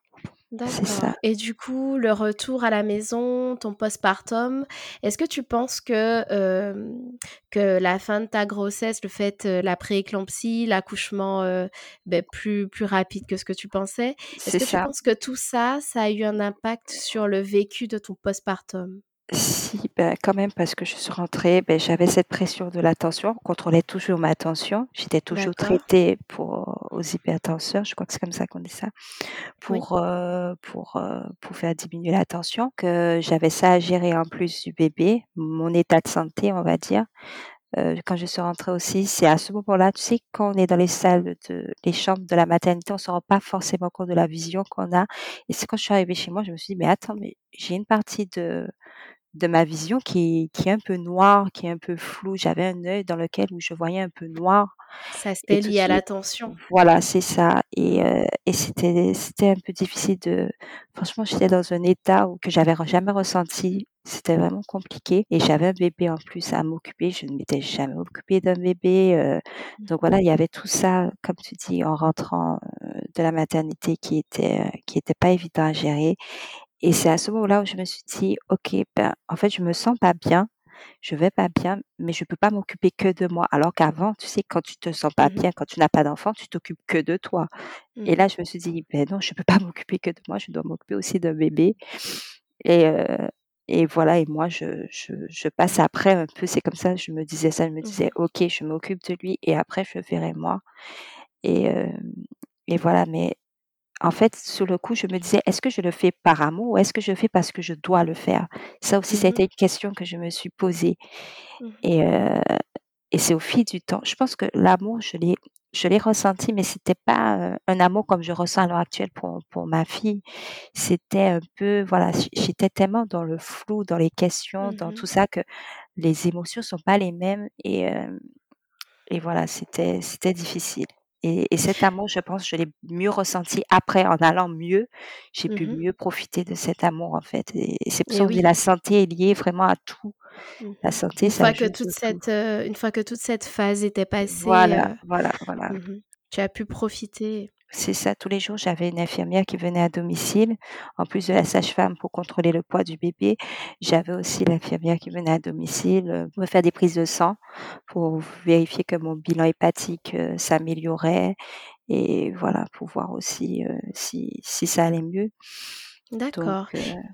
D'accord. et du coup, le retour à la maison, ton postpartum, est-ce que tu penses que, hem, que la fin de ta grossesse, le fait, heu, la prééclampsie, l'accouchement, heu, beh, plus plus rapide que ce que tu pensais, est-ce C'est que tu penses que tout ça, ça a eu un impact sur le vécu de ton postpartum? Si, bah, quand même parce que je suis rentrée, beh, j'avais cette pression de la tension, on contrôlait toujours ma tension. J'étais toujours D'accord. traitée pour aux hypertenseurs, je crois que c'est comme ça qu'on dit ça, Oui. pour, heu, pour, heu, pour faire diminuer la tension, que j'avais ça à gérer en plus du bébé, mon état de santé, on va dire. Heu, quand je suis rentrée aussi, c'est à ce moment-là, tu sais, quand on est dans les salles de les chambres de la maternité, on se rend pas forcément compte de la vision qu'on a et c'est quand je suis arrivée chez moi, je me suis dit: «Mais attends, mais j'ai une partie de de ma vision qui est qui est un peu noire, qui est un peu floue». J'avais un œil dans lequel où je voyais un peu noir Ça, c'était lié à la suite tension? voilà, c'est ça et heu et c'était c'était un peu difficile de franchement, j'étais dans un état où que j'avais jamais ressenti. C'était vraiment compliqué et j'avais un bébé en plus à m'occuper. Je ne m'étais jamais occupée d'un bébé, heu, Mmh. donc voilà, il y avait tout ça, comme tu dis, en rentrant, heu, de la maternité qui était, qui était pas évident à gérer et c'est à ce moment-là où je me suis dit: «OK, ben, en fait, je me sens pas bien, je vais pas bien, mais je peux pas m'occuper que de moi». Alors qu'avant, tu sais, quand tu te sens pas Mmh mh. bien, quand tu n'as pas d'enfant, tu t'occupes que de toi. Mmh. et là, mh. je me suis dit: «Beh, non, je peux pas m'occuper que de moi, je dois m'occuper aussi d'un bébé» et heu et voilà. Et moi, je je je passe après un peu. C'est comme ça, je me disais ça, je me Mmh disais. «OK, je m'occupe de lui et après je verrai moi» et hem et voilà, mais en fait, sur le coup, je me disais: «Est-ce que je le fais par amour ou est-ce que je le fais parce que je dois le faire?» ça aussi, ça a mh. été une question que je me suis posée Mmh mh. et c'est au fil du temps. Je pense que l'amour, je l'ai je l'ai ressenti, mais c'était pas, un amour comme je ressens à l'heure actuelle pour pour ma fille. C'était un peu voilà, j'étais tellement dans le flou, dans les questions, Mmh dans tout ça que les émotions sont pas les mêmes et voilà, c'était c'était difficile et et cet amour, je pense, je l'ai mieux ressenti après en allant mieux. J'ai Mmh pu mieux profiter de cet amour, en fait et et c'est pour ça oui. la santé est liée vraiment à tout. Mmh La santé, Une ça fois que toute tout. cette, une fois que toute cette phase était passée, Voilà, voilà, voilà. mmh mh, tu as pu profiter. C'est ça, tous les jours, j'avais une infirmière qui venait à domicile. En plus de la sage-femme pour contrôler le poids du bébé, j'avais aussi l'infirmière qui venait à domicile, heu, me faire des prises de sang pour vérifier que mon bilan hépatique, heu, s'améliorait et voilà, pour voir aussi, heu, si si ça allait mieux. D'accord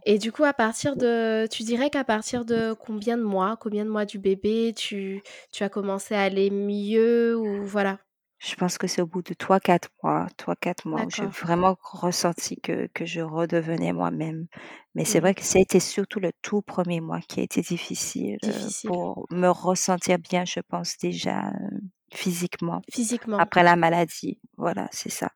et du coup, à partir de tu dirais qu'à partir de combien de mois combien de mois du bébé tu tu as commencé à aller mieux ou voilà? Je pense que c'est au bout de trois quatre mois, trois quatre mois où j'ai D'accord. vraiment ressenti que que je redevenais moi-même. Mais c'est vrai que ça a été surtout le tout premier mois qui a été difficile, Difficile. pour me ressentir bien, je pense déjà, heu, physiquement Physiquement? après la maladie. Voilà, c'est ça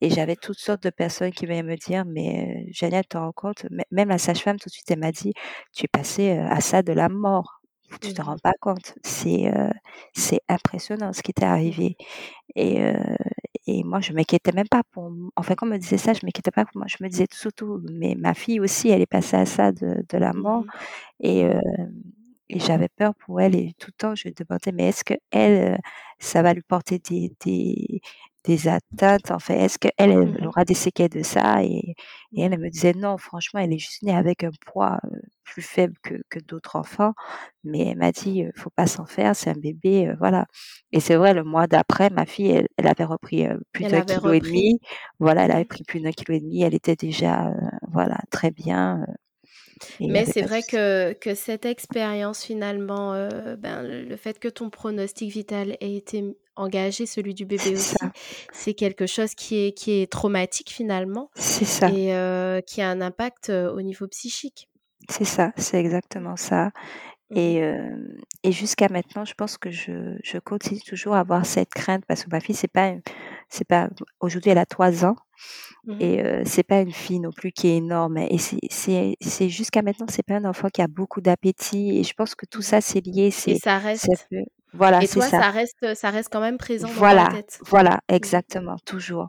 et j'avais toutes sortes de personnes qui venaient me dire: «Mais, Jeannette, tu te rends compte?» mê même la sage-femme tout de suite, elle m'a dit: «Tu es passée, heu, à ça de la mort. Tu te Mmh mh. rends pas compte. C'est, heu, c'est impressionnant ce qui t'est Mmh arrivé» et heu et moi je m'inquiétais même pas pour enfin quand on me disait ça, je m'inquiétais pas pour moi. Je me disais surtout: «Mais ma fille aussi, elle est passée à ça de de la Mmh mort» et mh. et j'avais peur pour elle et tout le temps je me demandais: «Mais est-ce qu'elle, heu, ça va lui porter des des des atteintes? Enfin, est-ce qu'elle, Mmh elle aura des séquelles de ça?» et et Mmh elle, me disait: «Non, franchement, elle est juste née avec un poids, plus faible que que d'autres enfants, mais elle m'a dit: "Heu, faut pas s'en faire, c'est un bébé, voilà" et c'est vrai, le mois d'après, ma fille, elle elle avait repris, plus d'un kilo et demi. Voilà, elle Mmh avait mh. pris plus d'un kilo et demi. Elle était déjà, voilà, très bien, et Mais c'est vrai que que cette expérience finalement, ben, le fait que ton pronostic vital ait été m engagé, celui du bébé aussi, c'est quelque chose qui est qui est traumatique finalement c'est ça. et qui a un impact, au niveau psychique. C'est ça, c'est exactement ça Mmh et et jusqu'à maintenant, je pense que je je continue toujours à avoir cette crainte parce que ma fille, c'est pas c'est pas aujourd'hui, elle a 3 ans Mmh mh. et c'est pas une fille non plus qui est énorme et c'est jusqu'à maintenant, c'est pas un enfant qui a beaucoup d'appétit et je pense que tout Mmh ça, c'est lié, et c'est ça reste voilà, et toi, ça. ça reste, ça reste quand même présent dans ta Voilà, tête? voilà, Mmh. exactement, toujours.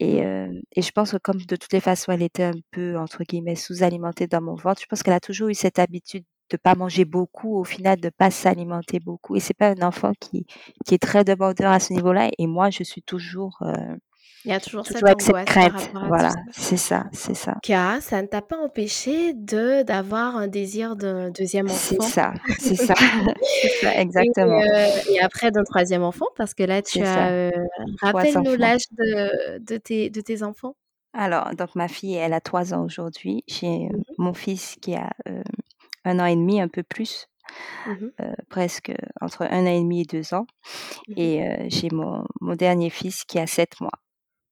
Et heu et je pense que comme de toutes les façons, elle était un peu entre guillemets «sous-alimentée» dans mon ventre, je pense qu'elle a toujours eu cette habitude de pas manger beaucoup, au final de pas s'alimenter beaucoup et c'est pas un enfant qui qui est très demandeur à ce niveau-là et moi je suis toujours, heu, Il y a toujours cette Toujours avec cette crainte. à tout Voilà, c'est ça, c'est ça. Car ça ne t'a pas empêché de d'avoir un désir d'un 2e C'est enfant? c'est ça, c'est ça, exactement. heu et après d'un 3e enfant parce que là tu as, heu 3 rappelle-nous l'âge de de tes de tes enfants? Alors, donc ma fille, elle a 3 ans aujourd'hui. J'ai, Mmh heu, mh. mon fils qui a, heu, 1 an et demi, un peu plus, Mmh presque entre 1 an et demi et 2 ans Mmh mh. et j'ai mon mon dernier fils qui a 7 mois.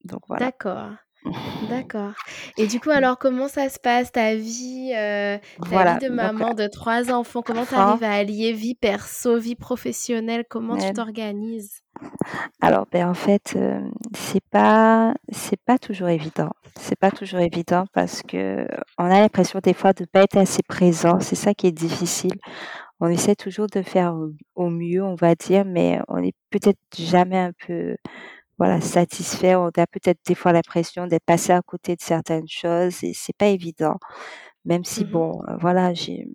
Donc voilà. D'accord, d'accord et du coup alors comment ça se passe ta vie, heu, ta vie de donc maman de 3 enfants? Comment tu arrives à allier vie perso, vie professionnelle? Comment tu t'organises? Alors, beh, en fait, hem, c'est pas c'est pas toujours évident. C'est pas toujours évident parce qu'on a l'impression des fois de pas être assez présent, c'est ça qui est difficile. On essaie toujours de faire au au mieux, on va dire, mais on est peut-être jamais un peu, voilà, satisfait. On a peut-être des fois l'impression d'être passé à côté de certaines choses et c'est pas évident. Même si Mmh mh. bon, heu, voilà, j'ai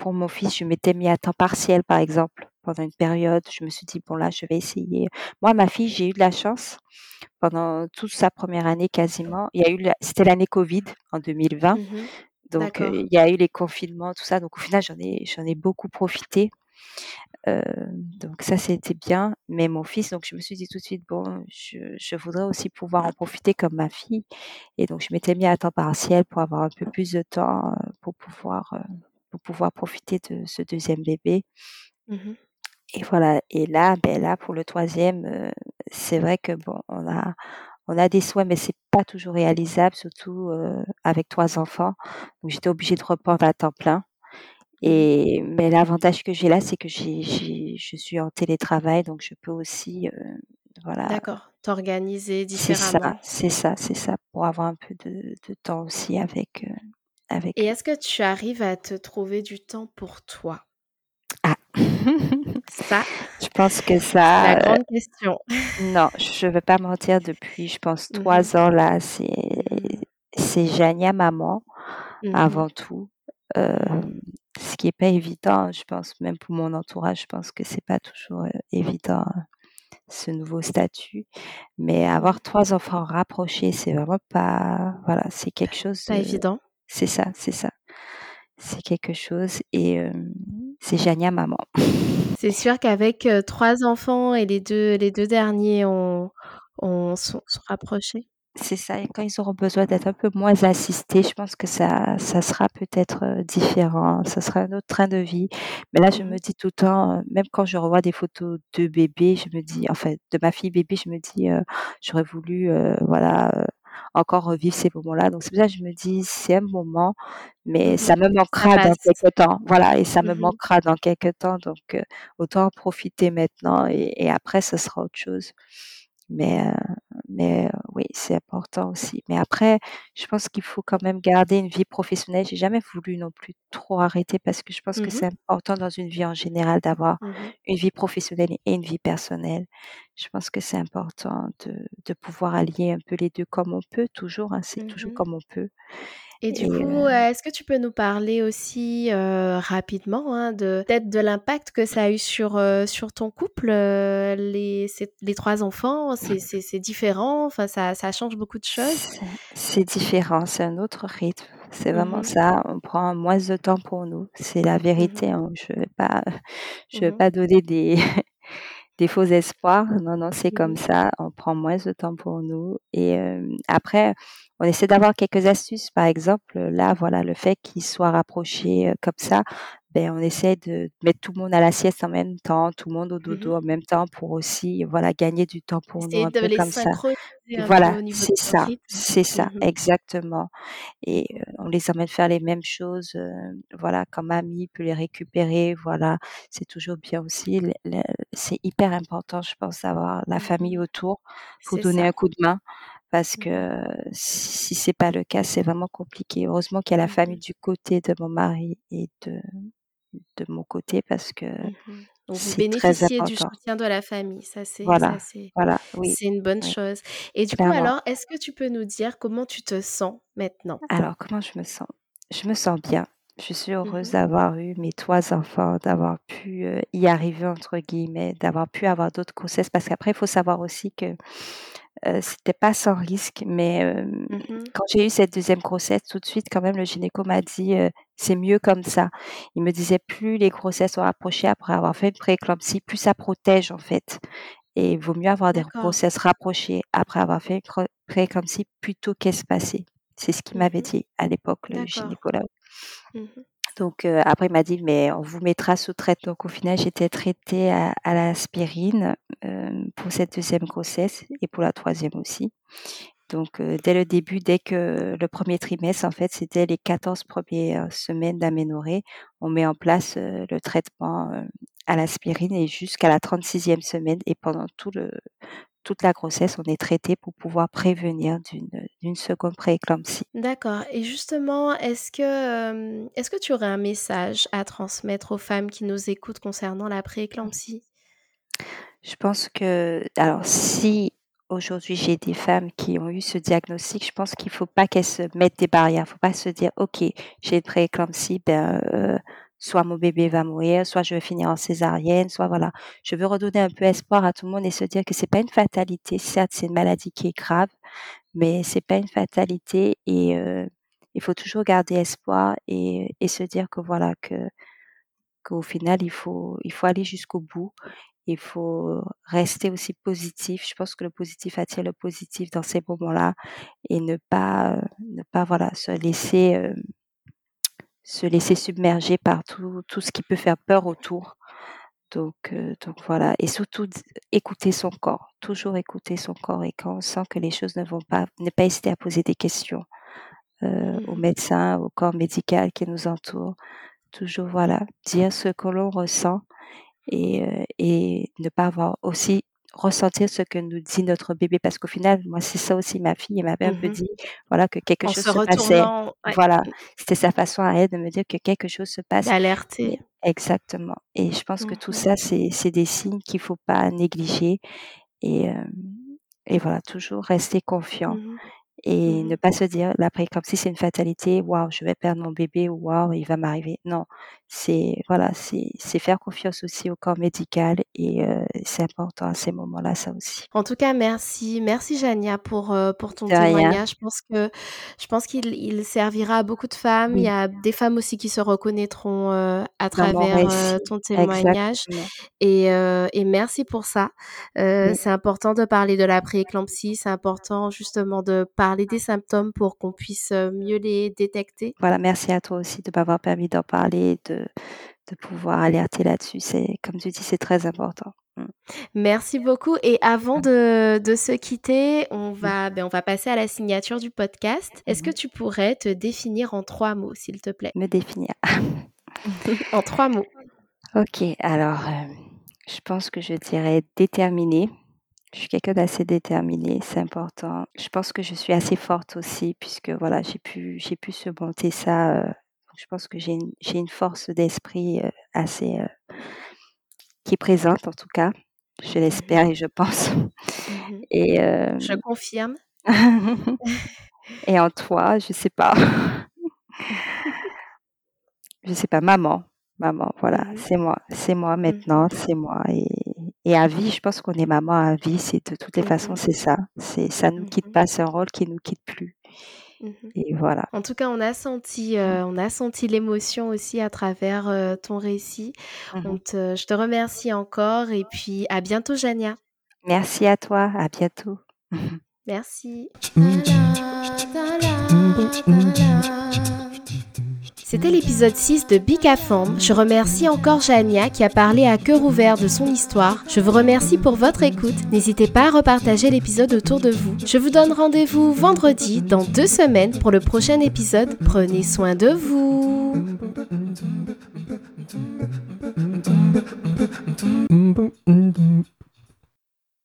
pour mon fils, je m'étais mis à temps partiel, par exemple, pendant une période. Je me suis dit: «Bon là, je vais essayer». Moi, ma fille, j'ai eu de la chance pendant toute sa 1re année quasiment. Il y a eu la c'était l'année covid en 2020, Mmh mh. donc D'accord. il y a eu les confinements, tout ça, donc au final, j'en ai j'en ai beaucoup profité. Heu, donc ça, c'était bien, mais mon fils, donc je me suis dit tout de suite: «Bon, je je voudrais aussi pouvoir en profiter comme ma fille» et donc je m'étais mis à temps partiel pour avoir un peu plus de temps, heu, pour pouvoir, heu, pour pouvoir profiter de ce 2e bébé Mmh mh. et voilà et là, beh, là, pour le 3e, heu, c'est vrai que bon, on a on a des souhaits, mais c'est pas toujours réalisable, surtout, avec 3 enfants. Donc j'étais obligée de reprendre à temps plein. Et mais l'avantage que j'ai là, c'est que j'ai j'ai je suis en télétravail, donc je peux aussi, heu, voilà D'accord, t'organiser c'est ça, différemment. c'est ça, c'est ça, pour avoir un peu de de temps aussi avec, Et avec eux. est-ce que tu arrives à te trouver du temps pour toi? Ah! Ça, Je pense que c'est la ça, heu grande question. non, je vais pas mentir, depuis, je pense Mmh mh. 3 ans là, c'est Mmh c'est Jania maman, Mmh mh. avant tout. Hem, ce qui est pas évident, je pense, même pour mon entourage, je pense que c'est pas toujours, heu, évident, ce nouveau statut, mais avoir 3 enfants rapprochés, c'est vraiment pas voilà, c'est quelque chose, Pas évident. c'est ça, c'est ça. C'est quelque chose et c'est Jania maman. C'est sûr qu'avec, 3 enfants et les 2 les 2 derniers ont ont sont sont rapprochés. C'est ça et quand ils auront besoin d'être un peu moins assistés, je pense que ça ça sera peut-être, heu, différent, ça sera un autre train de vie. Mais là, je Mmh me mh. dis tout le temps, heu, même quand je revois des photos de bébé, je me dis enfin, de ma fille bébé, je me dis, heu: «J'aurais voulu, heu, voilà, encore revivre ces moments-là». Donc c'est pour ça que je me dis: «C'est un moment, mais Mmh ça me Ça manquera dans passe. quelque temps». Voilà et ça Mmh me mh. manquera dans quelque temps, donc autant en profiter maintenant et et après ce sera autre chose. Mais mais oui, c'est important aussi. Mais après, je pense qu'il faut quand même garder une vie professionnelle. J'ai jamais voulu non plus trop arrêter parce que je pense que Mmh mh. c'est important dans une vie en général d'avoir Mmh mh. une vie professionnelle et une vie personnelle. Je pense que c'est important de de pouvoir allier un peu les 2 comme on peut toujours, hein, c'est Mmh toujours mh. comme on peut Et du coup, heu, heu est-ce que tu peux nous parler aussi, rapidement, hein, de peut-être de l'impact que ça a eu sur, sur ton couple, les les 3 enfants? C'est différent? Enfin, ça ça change beaucoup de choses? C'est différent, c'est un autre rythme. C'est Mmh vraiment ça, on prend moins de temps pour nous, c'est la Mmh mh. vérité, hein. Je vais pas je Mmh vais pas donner des des faux espoirs. Non, non, c'est Mmh comme mh. ça, on prend moins de temps pour nous et après, on essaie d'avoir quelques astuces. Par exemple, là, voilà, le fait qu'ils soient rapprochés, heu, comme ça, beh, on essaie de mettre tout le monde à la sieste en même temps, tout le monde au Mmh mh. dodo en même temps pour aussi, voilà, gagner du temps pour nous, un peu comme ça. Voilà, c'est ça, c'est ça, Mmh mh. exactement et on les emmène faire les mêmes choses, heu, voilà, quand mamie peut les récupérer, voilà. C'est toujours bien aussi, c'est hyper important, je pense, d'avoir la Mmh mh. famille autour pour donner ça. un coup de main parce que si c'est pas le cas, c'est vraiment compliqué. Heureusement qu'il y a la famille du côté de mon mari et de de mon côté parce que Mmh mh. Donc vous bénéficiez du soutien de la famille, ça c'est Voilà, voilà, oui, c'est une bonne oui, chose et du coup alors, est-ce que tu peux nous dire comment tu te sens maintenant? Alors comment je me sens? Je me sens bien. Je suis Mmh heureuse d'avoir eu mes 3 enfants, d'avoir pu, «y arriver» entre guillemets, d'avoir pu avoir d'autres grossesses parce qu'après il faut savoir aussi que Euh, c'était pas sans risque, mais euh, Mmh quand j'ai eu cette deuxième grossesse, tout de suite, quand même, le gynéco m'a dit euh, c'est mieux comme ça. Il me disait plus les grossesses sont rapprochées après avoir fait une prééclampsie, plus ça protège en fait. Et il vaut mieux avoir des grossesses rapprochées après avoir fait une prééclampsie plutôt qu'espacées. C'est ce qu'il m'avait Mmh dit à l'époque, le gynécologue. Mmh Donc euh, après, il m'a dit, mais on vous mettra sous traitement. Donc au final, j'étais traitée à, à l'aspirine euh, pour cette deuxième grossesse et pour la troisième aussi. Donc euh, dès le début, dès que le premier trimestre, en fait, c'était les 14 premières semaines d'aménorrhée, on met en place euh, le traitement euh, à l'aspirine et jusqu'à la 36e semaine et pendant tout le, toute la grossesse, on est traité pour pouvoir prévenir d'une seconde prééclampsie. D'accord et justement, est-ce que, hem, est-ce que tu aurais un message à transmettre aux femmes qui nous écoutent concernant la prééclampsie? Je pense que alors si aujourd'hui j'ai des femmes qui ont eu ce diagnostic, je pense qu'il faut pas qu'elles se mettent des barrières. Faut pas se dire: «OK, j'ai une prééclampsie, ben, heu, soit mon bébé va mourir, soit je vais finir en césarienne, soit voilà». Je veux redonner un peu espoir à tout le monde et se dire que c'est pas une fatalité. Certes, c'est une maladie qui est grave, mais c'est pas une fatalité et heu, il faut toujours garder espoir et se dire que voilà, que qu'au final il faut il faut aller jusqu'au bout. Il faut rester aussi positif. Je pense que le positif attire le positif dans ces moments-là et ne pas, heu, ne pas voilà, se laisser, heu, se laisser submerger par tout tout ce qui peut faire peur autour. Donc heu, donc voilà et surtout écouter son corps, toujours écouter son corps et quand on sent que les choses ne vont pas, ne pas hésiter à poser des questions, heu, aux Mmh médecins, au corps médical qui nous entoure. Toujours voilà, dire ce que l'on ressent et heu et ne pas avoir aussi ressentir ce que nous dit notre bébé parce qu'au final, moi, c'est ça aussi ma fille, m'avait un peu Mmh dit, voilà, que quelque En chose se se passait. ouais, Voilà, c'était sa façon à elle de me dire que quelque chose se passe. Et d'alerter. exactement. Et je pense que tout Mmh ça, c'est des signes qu'il faut pas négliger. Et hem et voilà, toujours rester confiant. Mmh et ne Mmh pas se dire l'après comme si c'est une fatalité: «Waouh, je vais perdre mon bébé» ou «Waouh, il va m'arriver». Non, c'est voilà, c'est c'est faire confiance aussi au corps médical et c'est important à ces moments-là, ça aussi. En tout cas, merci. Merci Jania pour, pour ton témoignage. Je pense que je pense qu'il il servira à beaucoup de femmes. Il y a des femmes aussi qui se reconnaîtront, à travers, ton témoignage et et merci pour ça. Oui, c'est important de parler de la prééclampsie, c'est important justement de parler des symptômes pour qu'on puisse, heu, mieux les détecter. voilà, merci à toi aussi de m'avoir permis d'en parler de de pouvoir alerter là-dessus. C'est comme tu dis, c'est très important. Mmh. Merci beaucoup et avant de de se quitter, on va, ben, on va passer à la signature du podcast. Est-ce que Mmh tu pourrais te définir en 3 mots, s'il te plaît? Me définir. En 3 mots. OK, alors, hem, je pense que je dirais déterminée. Je suis quelqu'un d'assez déterminé, c'est important. Je pense que je suis assez forte aussi puisque voilà, j'ai pu j'ai pu surmonter ça, heu, je pense que j'ai une j'ai une force d'esprit, heu, assez, heu, qui est présente en tout cas. Je Mmh l'espère et je pense Mmh et Je confirme. et en toi, je sais pas. Je sais pas, maman, maman, voilà, Mmh c'est moi, c'est moi Mmh maintenant, c'est moi et et à vie, je pense qu'on est maman à vie, c'est de toutes les façons, Mmh c'est ça, c'est ça nous quitte pas, c'est un rôle qui nous quitte plus Mmh et voilà. En tout cas, on a senti, heu, on a senti l'émotion aussi à travers, heu, ton récit. Mmh On te je te remercie encore et puis à bientôt Jania. Merci à toi, à bientôt. Merci. C'était l'épisode 6 de Bicaform. Je remercie encore Jania qui a parlé à cœur ouvert de son histoire. Je vous remercie pour votre écoute. N'hésitez pas à repartager l'épisode autour de vous. Je vous donne rendez-vous vendredi dans deux semaines pour le prochain épisode. Prenez soin de vous. Mmh.